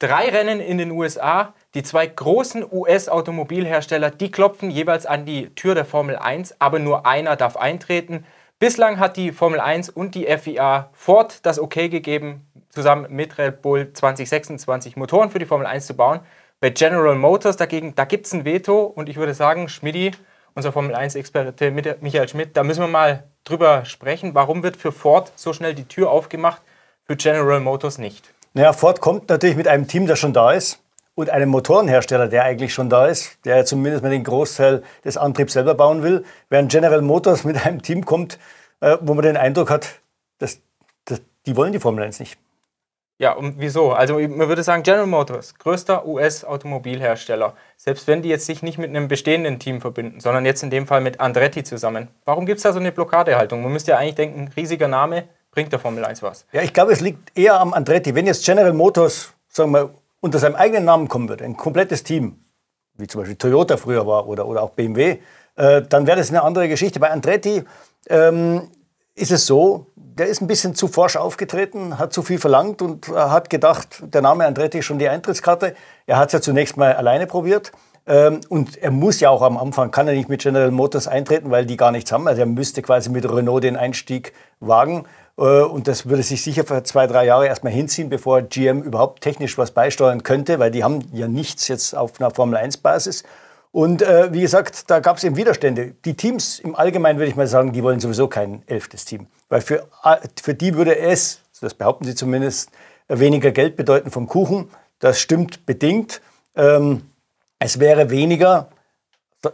Drei Rennen in den USA, die zwei großen US-Automobilhersteller, die klopfen jeweils an die Tür der Formel 1, aber nur einer darf eintreten. Bislang hat die Formel 1 und die FIA Ford das Okay gegeben, zusammen mit Red Bull 2026 Motoren für die Formel 1 zu bauen. Bei General Motors dagegen, da gibt es ein Veto und ich würde sagen, Schmidti, unser Formel 1-Experte Michael Schmidt, da müssen wir mal drüber sprechen. Warum wird für Ford so schnell die Tür aufgemacht, für General Motors nicht? Naja, Ford kommt natürlich mit einem Team, das schon da ist und einem Motorenhersteller, der eigentlich schon da ist, der zumindest mal den Großteil des Antriebs selber bauen will, während General Motors mit einem Team kommt, äh, wo man den Eindruck hat, dass, dass die wollen die Formel 1 nicht. Ja, und wieso? Also man würde sagen, General Motors, größter US-Automobilhersteller, selbst wenn die jetzt sich nicht mit einem bestehenden Team verbinden, sondern jetzt in dem Fall mit Andretti zusammen. Warum gibt es da so eine Blockadehaltung? Man müsste ja eigentlich denken, riesiger Name, bringt der Formel 1 was? Ja, ich glaube, es liegt eher am Andretti. Wenn jetzt General Motors, sagen wir, unter seinem eigenen Namen kommen würde, ein komplettes Team, wie zum Beispiel Toyota früher war oder, oder auch BMW, äh, dann wäre das eine andere Geschichte. Bei Andretti ähm, ist es so, der ist ein bisschen zu forsch aufgetreten, hat zu viel verlangt und hat gedacht, der Name Andretti ist schon die Eintrittskarte. Er hat es ja zunächst mal alleine probiert. Ähm, und er muss ja auch am Anfang, kann er nicht mit General Motors eintreten, weil die gar nichts haben. Also er müsste quasi mit Renault den Einstieg wagen. Äh, und das würde sich sicher für zwei, drei Jahre erstmal hinziehen, bevor GM überhaupt technisch was beisteuern könnte, weil die haben ja nichts jetzt auf einer Formel-1-Basis. Und äh, wie gesagt, da gab es eben Widerstände. Die Teams im Allgemeinen würde ich mal sagen, die wollen sowieso kein elftes Team. Weil für, für die würde es, das behaupten sie zumindest, weniger Geld bedeuten vom Kuchen. Das stimmt bedingt. Ähm, es wäre weniger,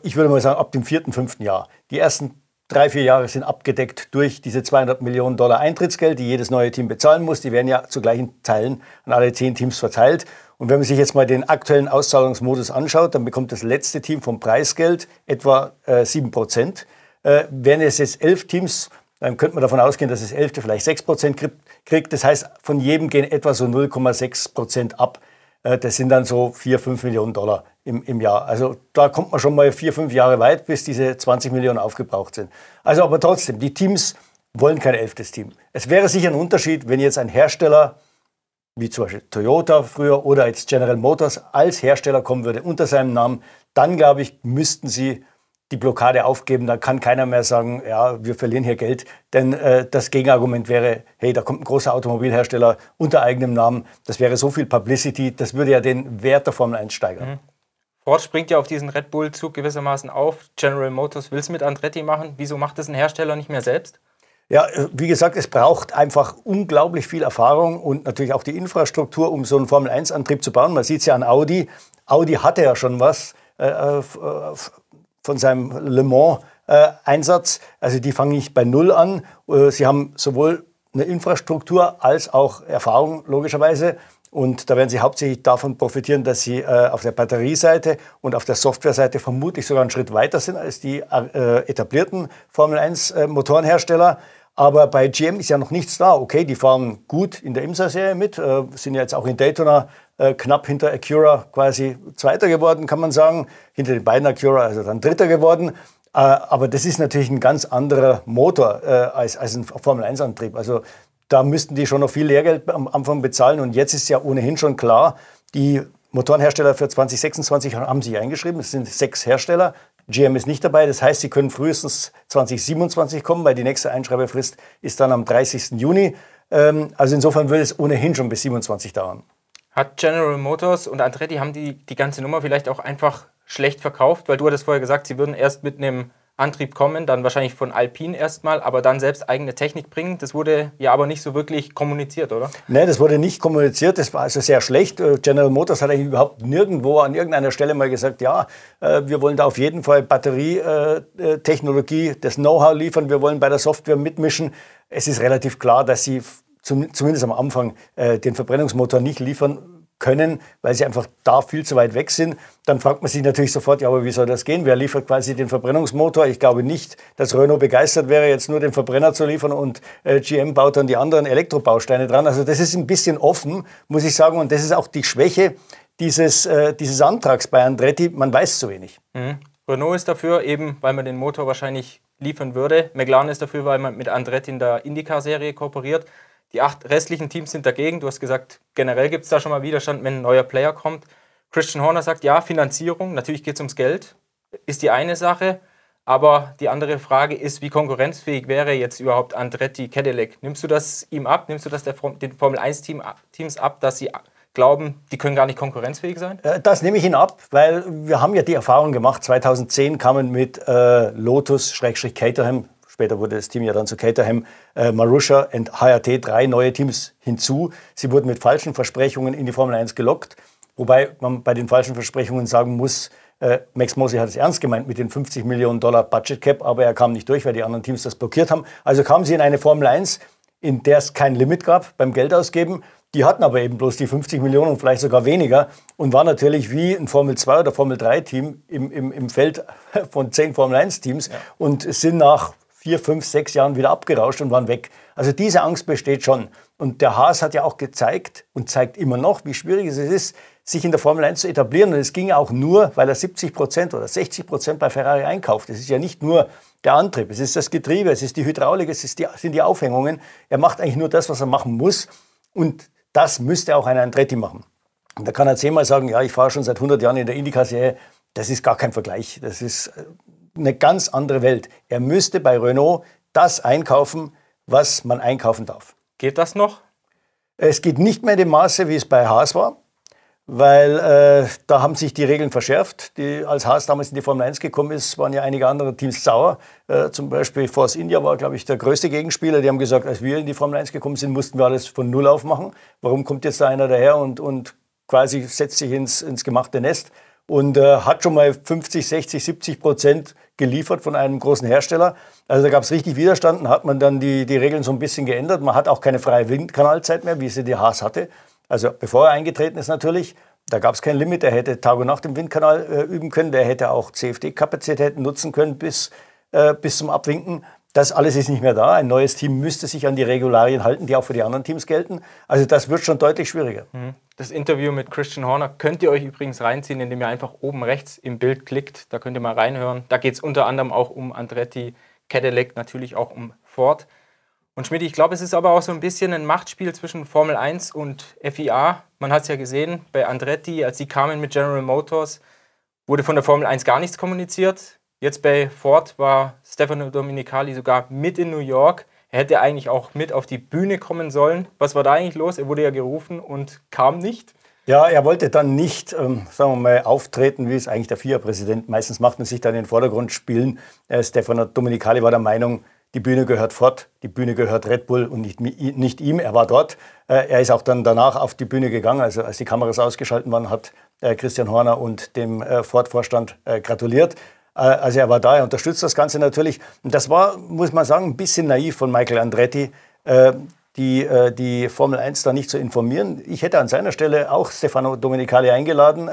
ich würde mal sagen, ab dem vierten, fünften Jahr. Die ersten drei, vier Jahre sind abgedeckt durch diese 200 Millionen Dollar Eintrittsgeld, die jedes neue Team bezahlen muss. Die werden ja zu gleichen Teilen an alle zehn Teams verteilt. Und wenn man sich jetzt mal den aktuellen Auszahlungsmodus anschaut, dann bekommt das letzte Team vom Preisgeld etwa äh, 7 Prozent. Äh, wären es jetzt elf Teams, dann könnte man davon ausgehen, dass das elfte vielleicht 6 Prozent kriegt. Das heißt, von jedem gehen etwa so 0,6 Prozent ab. Äh, das sind dann so 4, 5 Millionen Dollar im, im Jahr. Also da kommt man schon mal vier, fünf Jahre weit, bis diese 20 Millionen aufgebraucht sind. Also aber trotzdem, die Teams wollen kein elftes Team. Es wäre sicher ein Unterschied, wenn jetzt ein Hersteller, wie zum Beispiel Toyota früher oder jetzt General Motors, als Hersteller kommen würde unter seinem Namen, dann glaube ich, müssten sie die Blockade aufgeben, dann kann keiner mehr sagen, ja, wir verlieren hier Geld. Denn äh, das Gegenargument wäre, hey, da kommt ein großer Automobilhersteller unter eigenem Namen, das wäre so viel Publicity, das würde ja den Wert der Formel 1 steigern. Mhm. Ford springt ja auf diesen Red Bull-Zug gewissermaßen auf. General Motors will es mit Andretti machen. Wieso macht es ein Hersteller nicht mehr selbst? Ja, äh, wie gesagt, es braucht einfach unglaublich viel Erfahrung und natürlich auch die Infrastruktur, um so einen Formel-1-Antrieb zu bauen. Man sieht es ja an Audi. Audi hatte ja schon was äh, äh, von seinem Le Mans-Einsatz. also die fangen nicht bei Null an. sie haben sowohl eine Infrastruktur als auch Erfahrung, logischerweise. Und da werden Sie hauptsächlich davon profitieren, dass Sie äh, auf der Batterieseite und auf der Softwareseite vermutlich sogar einen Schritt weiter sind als die äh, etablierten Formel 1 äh, Motorenhersteller. Aber bei GM ist ja noch nichts da. Okay, die fahren gut in der IMSA-Serie mit, äh, sind ja jetzt auch in Daytona äh, knapp hinter Acura quasi Zweiter geworden, kann man sagen. Hinter den beiden Acura, also dann Dritter geworden. Äh, aber das ist natürlich ein ganz anderer Motor als, als ein Formel-1-Antrieb. Also da müssten die schon noch viel Lehrgeld am Anfang bezahlen. Und jetzt ist ja ohnehin schon klar, die Motorenhersteller für 2026 haben sich eingeschrieben. Es sind sechs Hersteller. GM ist nicht dabei. Das heißt, sie können frühestens 2027 kommen, weil die nächste Einschreibefrist ist dann am 30. Juni. Ähm, also insofern würde es ohnehin schon bis 27 dauern. Hat General Motors und Andretti haben die die ganze Nummer vielleicht auch einfach schlecht verkauft? Weil du hattest vorher gesagt, sie würden erst mit einem Antrieb kommen, dann wahrscheinlich von Alpine erstmal, aber dann selbst eigene Technik bringen. Das wurde ja aber nicht so wirklich kommuniziert, oder? Nein, das wurde nicht kommuniziert. Das war also sehr schlecht. Äh, General Motors hat eigentlich überhaupt nirgendwo an irgendeiner Stelle mal gesagt, ja, äh, wir wollen da auf jeden Fall Batterietechnologie, äh, das Know-how liefern, wir wollen bei der Software mitmischen. Es ist relativ klar, dass sie zumindest am Anfang den Verbrennungsmotor nicht liefern können, weil sie einfach da viel zu weit weg sind. Dann fragt man sich natürlich sofort, ja, aber wie soll das gehen? Wer liefert quasi den Verbrennungsmotor? Ich glaube nicht, dass Renault begeistert wäre, jetzt nur den Verbrenner zu liefern und äh, GM baut dann die anderen Elektrobausteine dran. Also das ist ein bisschen offen, muss ich sagen. Und das ist auch die Schwäche dieses, äh, dieses Antrags bei Andretti. Man weiß zu wenig. Mhm. Renault ist dafür, eben weil man den Motor wahrscheinlich liefern würde. McLaren ist dafür, weil man mit Andretti in der IndyCar-Serie kooperiert. Die acht restlichen Teams sind dagegen. Du hast gesagt, generell gibt es da schon mal Widerstand, wenn ein neuer Player kommt. Christian Horner sagt, ja, Finanzierung, natürlich geht es ums Geld, ist die eine Sache. Aber die andere Frage ist, wie konkurrenzfähig wäre jetzt überhaupt Andretti Cadillac? Nimmst du das ihm ab? Nimmst du das der, den Formel 1-Teams ab, dass sie glauben, die können gar nicht konkurrenzfähig sein? Äh, das nehme ich Ihnen ab, weil wir haben ja die Erfahrung gemacht, 2010 kamen mit äh, Lotus-Caterham, später wurde das Team ja dann zu Caterham, äh, Marusha und HRT drei neue Teams hinzu. Sie wurden mit falschen Versprechungen in die Formel 1 gelockt, wobei man bei den falschen Versprechungen sagen muss, äh, Max Mosley hat es ernst gemeint mit den 50 Millionen Dollar Budget Cap, aber er kam nicht durch, weil die anderen Teams das blockiert haben. Also kamen sie in eine Formel 1, in der es kein Limit gab beim Geldausgeben. Die hatten aber eben bloß die 50 Millionen und vielleicht sogar weniger und war natürlich wie ein Formel 2 oder Formel 3 Team im, im, im Feld von zehn Formel 1 Teams ja. und sind nach vier, fünf, sechs Jahren wieder abgerauscht und waren weg. Also diese Angst besteht schon. Und der Haas hat ja auch gezeigt und zeigt immer noch, wie schwierig es ist, sich in der Formel 1 zu etablieren. Und es ging auch nur, weil er 70 Prozent oder 60 Prozent bei Ferrari einkauft. Es ist ja nicht nur der Antrieb, es ist das Getriebe, es ist die Hydraulik, es die, sind die Aufhängungen. Er macht eigentlich nur das, was er machen muss. Und das müsste auch ein Andretti machen. Und da kann er zehnmal sagen, ja, ich fahre schon seit 100 Jahren in der Indycar-Serie. Das ist gar kein Vergleich. Das ist äh, eine ganz andere Welt. Er müsste bei Renault das einkaufen, was man einkaufen darf. Geht das noch? Es geht nicht mehr in dem Maße, wie es bei Haas war weil äh, da haben sich die Regeln verschärft. Die, als Haas damals in die Formel 1 gekommen ist, waren ja einige andere Teams sauer. Äh, zum Beispiel Force India war, glaube ich, der größte Gegenspieler. Die haben gesagt, als wir in die Formel 1 gekommen sind, mussten wir alles von Null aufmachen. Warum kommt jetzt da einer daher und, und quasi setzt sich ins, ins gemachte Nest und äh, hat schon mal 50, 60, 70 Prozent geliefert von einem großen Hersteller. Also da gab es richtig Widerstand, hat man dann die, die Regeln so ein bisschen geändert. Man hat auch keine freie Windkanalzeit mehr, wie sie die Haas hatte. Also bevor er eingetreten ist natürlich, da gab es kein Limit. Er hätte Tag und Nacht im Windkanal äh, üben können. Der hätte auch CFD-Kapazitäten nutzen können bis, äh, bis zum Abwinken. Das alles ist nicht mehr da. Ein neues Team müsste sich an die Regularien halten, die auch für die anderen Teams gelten. Also das wird schon deutlich schwieriger. Mhm. Das Interview mit Christian Horner könnt ihr euch übrigens reinziehen, indem ihr einfach oben rechts im Bild klickt. Da könnt ihr mal reinhören. Da geht es unter anderem auch um Andretti, Cadillac, natürlich auch um Ford. Und Schmidt, ich glaube, es ist aber auch so ein bisschen ein Machtspiel zwischen Formel 1 und FIA. Man hat es ja gesehen bei Andretti, als sie kamen mit General Motors, wurde von der Formel 1 gar nichts kommuniziert. Jetzt bei Ford war Stefano Dominicali sogar mit in New York. Er hätte eigentlich auch mit auf die Bühne kommen sollen. Was war da eigentlich los? Er wurde ja gerufen und kam nicht. Ja, er wollte dann nicht, ähm, sagen wir mal, auftreten, wie es eigentlich der FIA-Präsident meistens macht und sich dann in den Vordergrund spielen. Äh, Stefano Dominicali war der Meinung, die Bühne gehört Ford, die Bühne gehört Red Bull und nicht, nicht ihm. Er war dort. Äh, er ist auch dann danach auf die Bühne gegangen. Also als die Kameras ausgeschaltet waren, hat äh, Christian Horner und dem äh, Ford-Vorstand gratuliert. Also er war da, er unterstützt das Ganze natürlich. Und das war, muss man sagen, ein bisschen naiv von Michael Andretti, die, die Formel 1 da nicht zu informieren. Ich hätte an seiner Stelle auch Stefano Domenicali eingeladen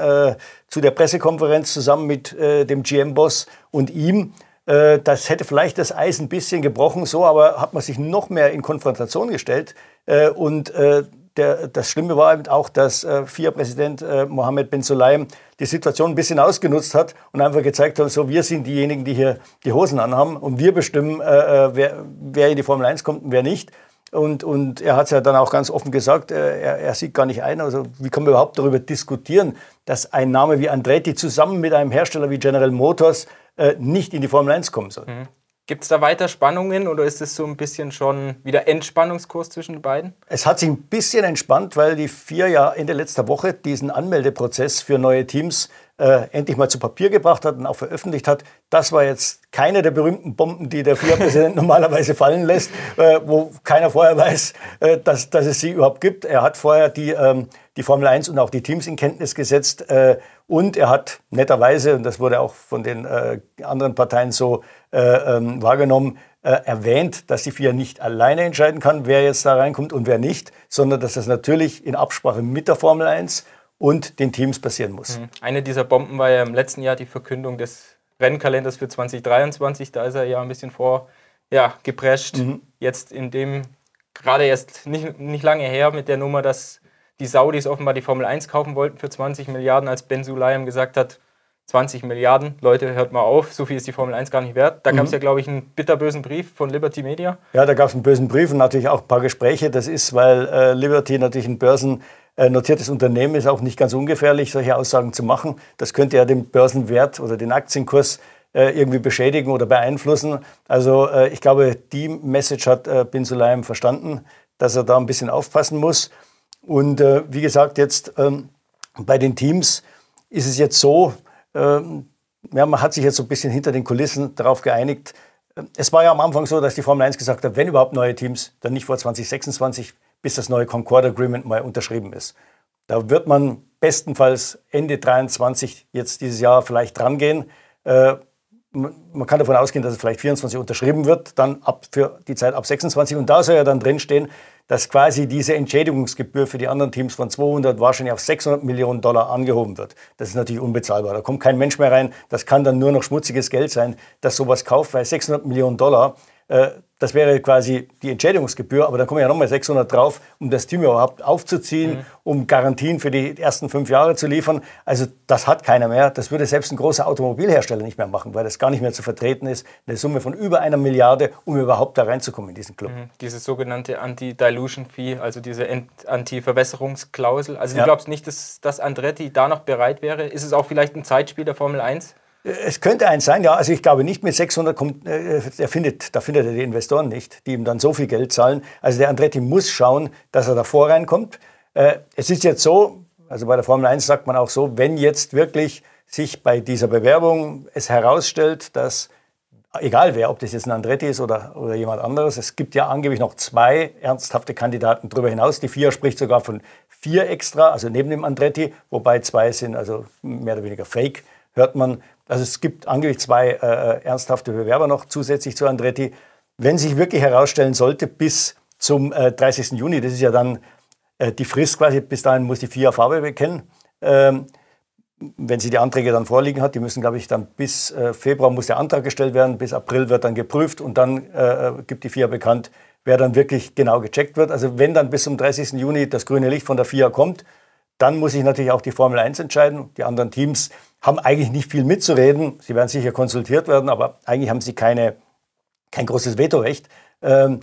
zu der Pressekonferenz zusammen mit dem GM-Boss und ihm. Äh, das hätte vielleicht das Eis ein bisschen gebrochen, so, aber hat man sich noch mehr in Konfrontation gestellt. Äh, und äh, der, das Schlimme war eben auch, dass FIA-Präsident Mohammed bin Sulayem die Situation ein bisschen ausgenutzt hat und einfach gezeigt hat, so wir sind diejenigen, die hier die Hosen anhaben und wir bestimmen, wer, wer in die Formel 1 kommt und wer nicht. Und, und er hat es ja dann auch ganz offen gesagt, er, er, sieht gar nicht ein. Also wie kann man überhaupt darüber diskutieren, dass ein Name wie Andretti zusammen mit einem Hersteller wie General Motors äh, nicht in die Formel 1 kommen soll. Mhm. Gibt es da weiter Spannungen oder ist es so ein bisschen schon wieder Entspannungskurs zwischen den beiden? Es hat sich ein bisschen entspannt, weil die vier ja Ende letzter Woche diesen Anmeldeprozess für neue Teams äh, endlich mal zu Papier gebracht hat und auch veröffentlicht hat. Das war jetzt keine der berühmten Bomben, die der FIA-Präsident normalerweise fallen lässt, äh, wo keiner vorher weiß, äh, dass, dass es sie überhaupt gibt. Er hat vorher die, ähm, die Formel 1 und auch die Teams in Kenntnis gesetzt äh, und er hat netterweise, und das wurde auch von den äh, anderen Parteien so äh, ähm, wahrgenommen, erwähnt, dass die FIA nicht alleine entscheiden kann, wer jetzt da reinkommt und wer nicht, sondern dass das natürlich in Absprache mit der Formel 1 und den Teams passieren muss. Mhm. Eine dieser Bomben war ja im letzten Jahr die Verkündung des Rennkalenders für 2023. Da ist er ja ein bisschen vor ja, geprescht. Mhm. Jetzt in dem, gerade erst nicht, nicht lange her mit der Nummer, dass die Saudis offenbar die Formel 1 kaufen wollten für 20 Milliarden, als Ben Sulayem gesagt hat, 20 Milliarden. Leute, hört mal auf, so viel ist die Formel 1 gar nicht wert. Da mhm. gab es ja, glaube ich, einen bitterbösen Brief von Liberty Media. Ja, da gab es einen bösen Brief und natürlich auch ein paar Gespräche. Das ist, weil äh, Liberty natürlich ein börsennotiertes Unternehmen ist, auch nicht ganz ungefährlich, solche Aussagen zu machen. Das könnte ja den Börsenwert oder den Aktienkurs äh, irgendwie beschädigen oder beeinflussen. Also äh, ich glaube, die Message hat äh, Bin Sulayem verstanden, dass er da ein bisschen aufpassen muss. Und äh, wie gesagt, jetzt ähm, bei den Teams ist es jetzt so, ähm, ja, man hat sich jetzt so ein bisschen hinter den Kulissen darauf geeinigt. Es war ja am Anfang so, dass die Formel 1 gesagt hat, wenn überhaupt neue Teams, dann nicht vor 2026, bis das neue Concord Agreement mal unterschrieben ist. Da wird man bestenfalls Ende 23 jetzt dieses Jahr vielleicht drangehen. Äh, man kann davon ausgehen, dass es vielleicht 24 unterschrieben wird, dann ab für die Zeit ab 26. Und da soll ja dann drinstehen, dass quasi diese Entschädigungsgebühr für die anderen Teams von 200 wahrscheinlich auf 600 Millionen Dollar angehoben wird. Das ist natürlich unbezahlbar. Da kommt kein Mensch mehr rein. Das kann dann nur noch schmutziges Geld sein, das sowas kauft, weil 600 Millionen Dollar, äh, das wäre quasi die Entschädigungsgebühr, aber dann kommen ja nochmal 600 drauf, um das Team überhaupt aufzuziehen, mhm. um Garantien für die ersten fünf Jahre zu liefern. Also das hat keiner mehr. Das würde selbst ein großer Automobilhersteller nicht mehr machen, weil das gar nicht mehr zu vertreten ist. Eine Summe von über einer Milliarde, um überhaupt da reinzukommen in diesen Club. Mhm. Diese sogenannte Anti-Dilution-Fee, also diese Anti-Verbesserungsklausel. Also du glaubst nicht, dass, dass Andretti da noch bereit wäre? Ist es auch vielleicht ein Zeitspiel der Formel 1? Es könnte eins sein, ja. Also ich glaube nicht mit 600 kommt, äh, er findet, da findet er die Investoren nicht, die ihm dann so viel Geld zahlen. Also der Andretti muss schauen, dass er davor reinkommt. Äh, es ist jetzt so, also bei der Formel 1 sagt man auch so, wenn jetzt wirklich sich bei dieser Bewerbung es herausstellt, dass egal wer, ob das jetzt ein Andretti ist oder, oder jemand anderes, es gibt ja angeblich noch zwei ernsthafte Kandidaten darüber hinaus. Die FIA spricht sogar von vier extra, also neben dem Andretti, wobei zwei sind also mehr oder weniger Fake, hört man. Also es gibt angeblich zwei äh, äh ernsthafte Bewerber noch zusätzlich zu Andretti. Wenn sich wirklich herausstellen sollte, bis zum äh, 30. Juni, das ist ja dann äh, die Frist quasi, bis dahin muss die FIA Farbe bekennen. Ähm, wenn sie die Anträge dann vorliegen hat, die müssen, glaube ich, dann bis äh, Februar muss der Antrag gestellt werden, bis April wird dann geprüft und dann äh, gibt die FIA bekannt, wer dann wirklich genau gecheckt wird. Also wenn dann bis zum 30. Juni das grüne Licht von der FIA kommt, dann muss sich natürlich auch die Formel 1 entscheiden. Die anderen Teams haben eigentlich nicht viel mitzureden. Sie werden sicher konsultiert werden, aber eigentlich haben sie keine, kein großes Vetorecht. Ähm,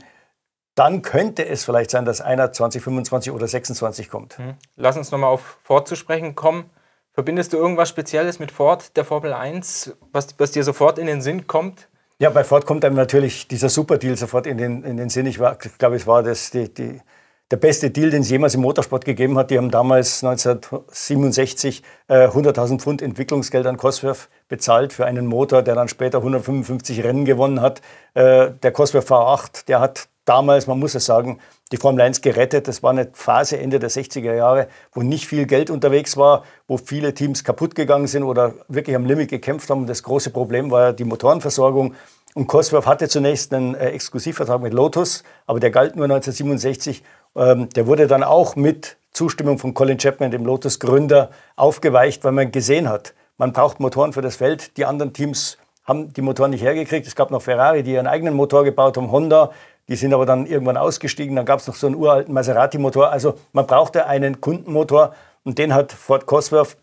dann könnte es vielleicht sein, dass einer 2025 oder 26 kommt. Hm. Lass uns nochmal auf Ford zu sprechen kommen. Verbindest du irgendwas Spezielles mit Ford, der Formel 1, was, was dir sofort in den Sinn kommt? Ja, bei Ford kommt einem natürlich dieser Superdeal sofort in den, in den Sinn. Ich, war, ich glaube, es war das, die, die, der beste Deal, den es jemals im Motorsport gegeben hat. Die haben damals 1967 äh, 100.000 Pfund Entwicklungsgeld an Cosworth bezahlt für einen Motor, der dann später 155 Rennen gewonnen hat. Äh, der Cosworth V8, der hat damals, man muss es sagen, die Formel 1 gerettet. Das war eine Phase Ende der 60er Jahre, wo nicht viel Geld unterwegs war, wo viele Teams kaputt gegangen sind oder wirklich am Limit gekämpft haben. Das große Problem war die Motorenversorgung. Und Cosworth hatte zunächst einen äh, Exklusivvertrag mit Lotus, aber der galt nur 1967 ähm, der wurde dann auch mit Zustimmung von Colin Chapman, dem Lotus-Gründer, aufgeweicht, weil man gesehen hat, man braucht Motoren für das Feld. Die anderen Teams haben die Motoren nicht hergekriegt. Es gab noch Ferrari, die ihren eigenen Motor gebaut haben, Honda, die sind aber dann irgendwann ausgestiegen. Dann gab es noch so einen uralten Maserati-Motor. Also man brauchte einen Kundenmotor und den hat Ford Cosworth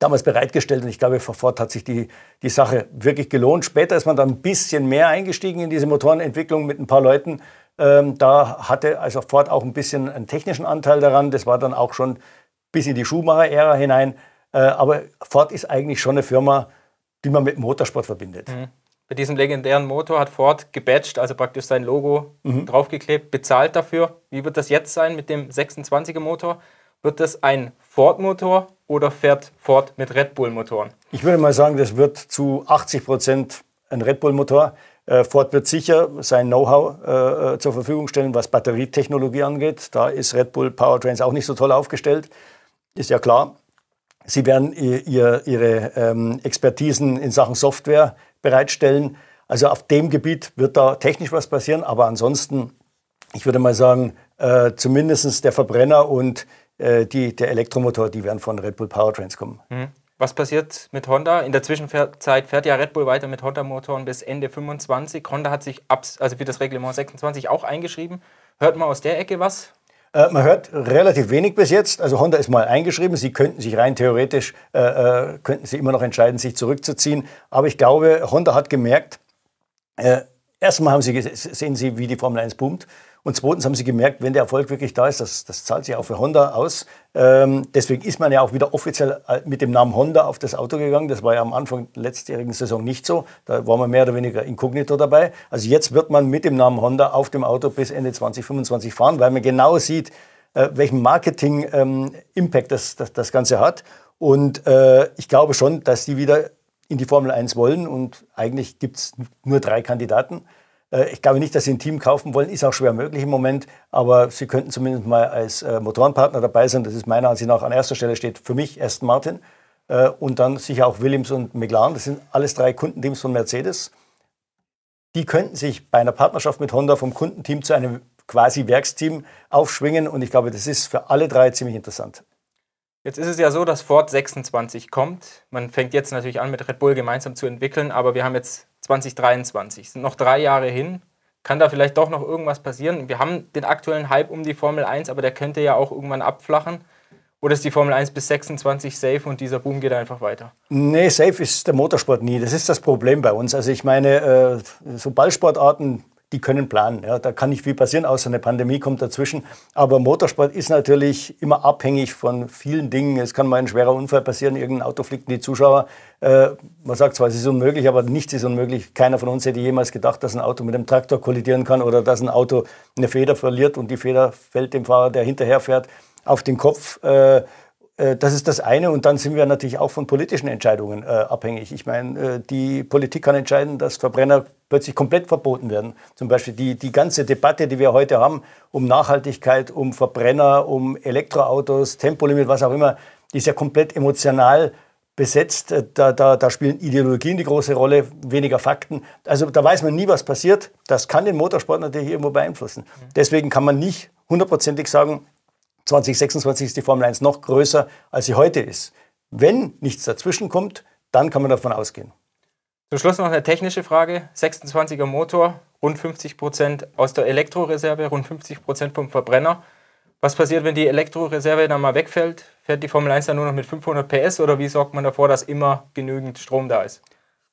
damals bereitgestellt. Und ich glaube, für Ford hat sich die, die Sache wirklich gelohnt. Später ist man dann ein bisschen mehr eingestiegen in diese Motorenentwicklung mit ein paar Leuten. Ähm, da hatte also Ford auch ein bisschen einen technischen Anteil daran. Das war dann auch schon bis in die Schumacher-Ära hinein. Äh, aber Ford ist eigentlich schon eine Firma, die man mit Motorsport verbindet. Mhm. Bei diesem legendären Motor hat Ford gebatcht, also praktisch sein Logo mhm. draufgeklebt, bezahlt dafür. Wie wird das jetzt sein mit dem 26er Motor? Wird das ein Ford-Motor oder fährt Ford mit Red Bull-Motoren? Ich würde mal sagen, das wird zu 80 Prozent ein Red Bull-Motor. Äh, Ford wird sicher sein Know-how äh, äh, zur Verfügung stellen, was Batterietechnologie angeht. Da ist Red Bull Powertrains auch nicht so toll aufgestellt. Ist ja klar. Sie werden ihr, ihre ähm, Expertisen in Sachen Software bereitstellen. Also auf dem Gebiet wird da technisch was passieren, aber ansonsten, ich würde mal sagen, äh, zumindest der Verbrenner und äh, die, der Elektromotor, die werden von Red Bull Powertrains kommen. Mhm. Was passiert mit Honda? In der Zwischenzeit fährt ja Red Bull weiter mit Honda-Motoren bis Ende 25. Honda hat sich also für das Reglement 26 auch eingeschrieben. Hört man aus der Ecke was? Äh, man hört relativ wenig bis jetzt. Also Honda ist mal eingeschrieben. Sie könnten sich rein theoretisch, äh, äh könnten sie immer noch entscheiden, sich zurückzuziehen. Aber ich glaube, Honda hat gemerkt, äh, erstmal haben sie, sehen sie, wie die Formel 1 boomt. Und zweitens haben sie gemerkt, wenn der Erfolg wirklich da ist, das, das zahlt sich auch für Honda aus. Ähm, deswegen ist man ja auch wieder offiziell äh, mit dem Namen Honda auf das Auto gegangen. Das war ja am Anfang der letztjährigen Saison nicht so. Da war man mehr oder weniger inkognito dabei. Also jetzt wird man mit dem Namen Honda auf dem Auto bis Ende 2025 fahren, weil man genau sieht, äh, welchen Marketing-Impact ähm, das, das, das Ganze hat. Und äh, ich glaube schon, dass die wieder in die Formel 1 wollen. Und eigentlich gibt es nur drei Kandidaten. Äh, ich glaube nicht, dass Sie ein Team kaufen wollen, ist auch schwer möglich im Moment, aber Sie könnten zumindest mal als äh, Motorenpartner dabei sein. Das ist meiner Ansicht nach an erster Stelle steht für mich Aston Martin äh, und dann sicher auch Williams und McLaren. Das sind alles drei Kundenteams von Mercedes. Die könnten sich bei einer Partnerschaft mit Honda vom Kundenteam zu einem quasi Werksteam aufschwingen und ich glaube, das ist für alle drei ziemlich interessant. Jetzt ist es ja so, dass Ford 26 kommt. Man fängt jetzt natürlich an, mit Red Bull gemeinsam zu entwickeln, aber wir haben jetzt 2023. Es sind noch drei Jahre hin. Kann da vielleicht doch noch irgendwas passieren? Wir haben den aktuellen Hype um die Formel 1, aber der könnte ja auch irgendwann abflachen. Oder ist die Formel 1 bis 26 safe und dieser Boom geht einfach weiter? Nee, safe ist der Motorsport nie. Das ist das Problem bei uns. Also ich meine, äh, so Ballsportarten die können planen. Ja, da kann nicht viel passieren, außer eine Pandemie kommt dazwischen. Aber Motorsport ist natürlich immer abhängig von vielen Dingen. Es kann mal ein schwerer Unfall passieren, irgendein Auto fliegt in die Zuschauer. Äh, man sagt zwar, es ist unmöglich, aber nichts ist unmöglich. Keiner von uns hätte jemals gedacht, dass ein Auto mit einem Traktor kollidieren kann oder dass ein Auto eine Feder verliert und die Feder fällt dem Fahrer, der hinterher fährt, auf den Kopf. Äh, das ist das eine. Und dann sind wir natürlich auch von politischen Entscheidungen äh, abhängig. Ich meine, äh, die Politik kann entscheiden, dass Verbrenner plötzlich komplett verboten werden. Zum Beispiel die, die ganze Debatte, die wir heute haben, um Nachhaltigkeit, um Verbrenner, um Elektroautos, Tempolimit, was auch immer, die ist ja komplett emotional besetzt. Da, da, da spielen Ideologien die große Rolle, weniger Fakten. Also da weiß man nie, was passiert. Das kann den Motorsport natürlich irgendwo beeinflussen. Deswegen kann man nicht hundertprozentig sagen, 2026 ist die Formel 1 noch größer, als sie heute ist. Wenn nichts dazwischen kommt, dann kann man davon ausgehen. Zum Schluss noch eine technische Frage. 26er Motor, rund 50 Prozent aus der Elektroreserve, rund 50 Prozent vom Verbrenner. Was passiert, wenn die Elektroreserve dann mal wegfällt? Fährt die Formel 1 dann nur noch mit 500 PS oder wie sorgt man davor, dass immer genügend Strom da ist?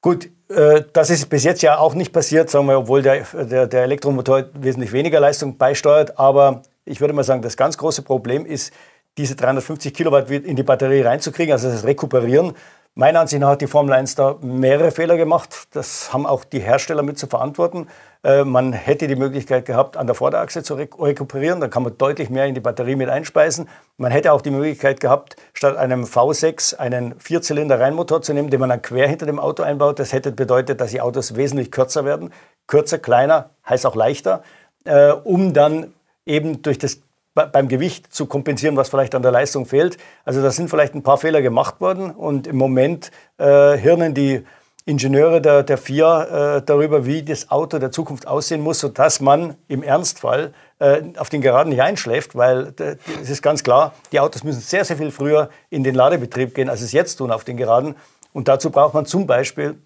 Gut, äh, das ist bis jetzt ja auch nicht passiert, sagen wir, obwohl der, der, der Elektromotor wesentlich weniger Leistung beisteuert. Aber ich würde mal sagen, das ganz große Problem ist, diese 350 Kilowatt in die Batterie reinzukriegen, also das Rekuperieren. Meiner Ansicht nach hat die Formel 1 da mehrere Fehler gemacht. Das haben auch die Hersteller mit zu verantworten. Äh, man hätte die Möglichkeit gehabt, an der Vorderachse zu rekuperieren. Dann kann man deutlich mehr in die Batterie mit einspeisen. Man hätte auch die Möglichkeit gehabt, statt einem V6 einen Vierzylinder-Reihenmotor zu nehmen, den man dann quer hinter dem Auto einbaut. Das hätte bedeutet, dass die Autos wesentlich kürzer werden. Kürzer, kleiner, heißt auch leichter, äh, um dann eben durch das beim Gewicht zu kompensieren, was vielleicht an der Leistung fehlt. Also da sind vielleicht ein paar Fehler gemacht worden und im Moment äh, hirnen die Ingenieure der, der FIA äh, darüber, wie das Auto der Zukunft aussehen muss, sodass man im Ernstfall äh, auf den Geraden nicht einschläft, weil es ist ganz klar, die Autos müssen sehr, sehr viel früher in den Ladebetrieb gehen, als es jetzt tun auf den Geraden. Und dazu braucht man zum Beispiel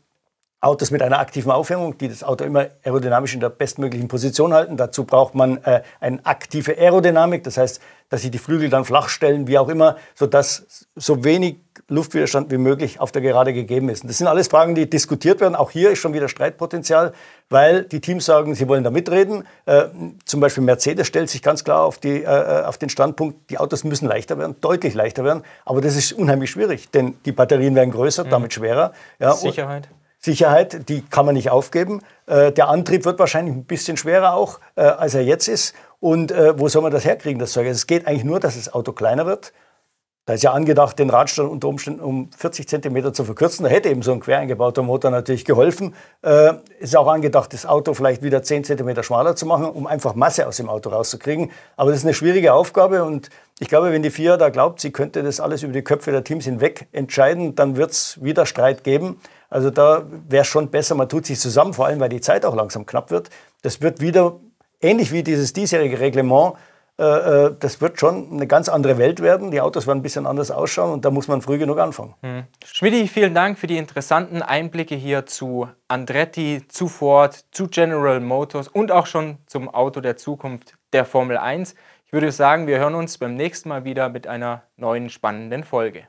Autos mit einer aktiven Aufhängung, die das Auto immer aerodynamisch in der bestmöglichen Position halten. Dazu braucht man äh, eine aktive Aerodynamik, das heißt, dass sich die Flügel dann flach stellen, wie auch immer, sodass so wenig Luftwiderstand wie möglich auf der Gerade gegeben ist. Und das sind alles Fragen, die diskutiert werden. Auch hier ist schon wieder Streitpotenzial, weil die Teams sagen, sie wollen da mitreden. Äh, zum Beispiel Mercedes stellt sich ganz klar auf, die, äh, auf den Standpunkt, die Autos müssen leichter werden, deutlich leichter werden. Aber das ist unheimlich schwierig, denn die Batterien werden größer, mhm. damit schwerer. Ja, Sicherheit. Sicherheit, die kann man nicht aufgeben. Äh, der Antrieb wird wahrscheinlich ein bisschen schwerer auch, äh, als er jetzt ist. Und äh, wo soll man das herkriegen, das Zeug? Es geht eigentlich nur, dass das Auto kleiner wird. Da ist ja angedacht, den Radstand unter Umständen um 40 cm zu verkürzen. Da hätte eben so ein quer eingebauter Motor natürlich geholfen. Äh, ist auch angedacht, das Auto vielleicht wieder 10 cm schmaler zu machen, um einfach Masse aus dem Auto rauszukriegen. Aber das ist eine schwierige Aufgabe und ich glaube, wenn die FIA da glaubt, sie könnte das alles über die Köpfe der Teams hinweg entscheiden, dann wird es wieder Streit geben. Also da wäre schon besser, man tut sich zusammen, vor allem weil die Zeit auch langsam knapp wird. Das wird wieder ähnlich wie dieses diesjährige Reglement. Äh, äh, das wird schon eine ganz andere Welt werden. Die Autos werden ein bisschen anders ausschauen und da muss man früh genug anfangen. Hm. Schmidti, vielen Dank für die interessanten Einblicke hier zu Andretti, zu Ford, zu General Motors und auch schon zum Auto der Zukunft der Formel 1. würde sagen, wir hören uns beim nächsten Mal wieder mit einer neuen spannenden Folge.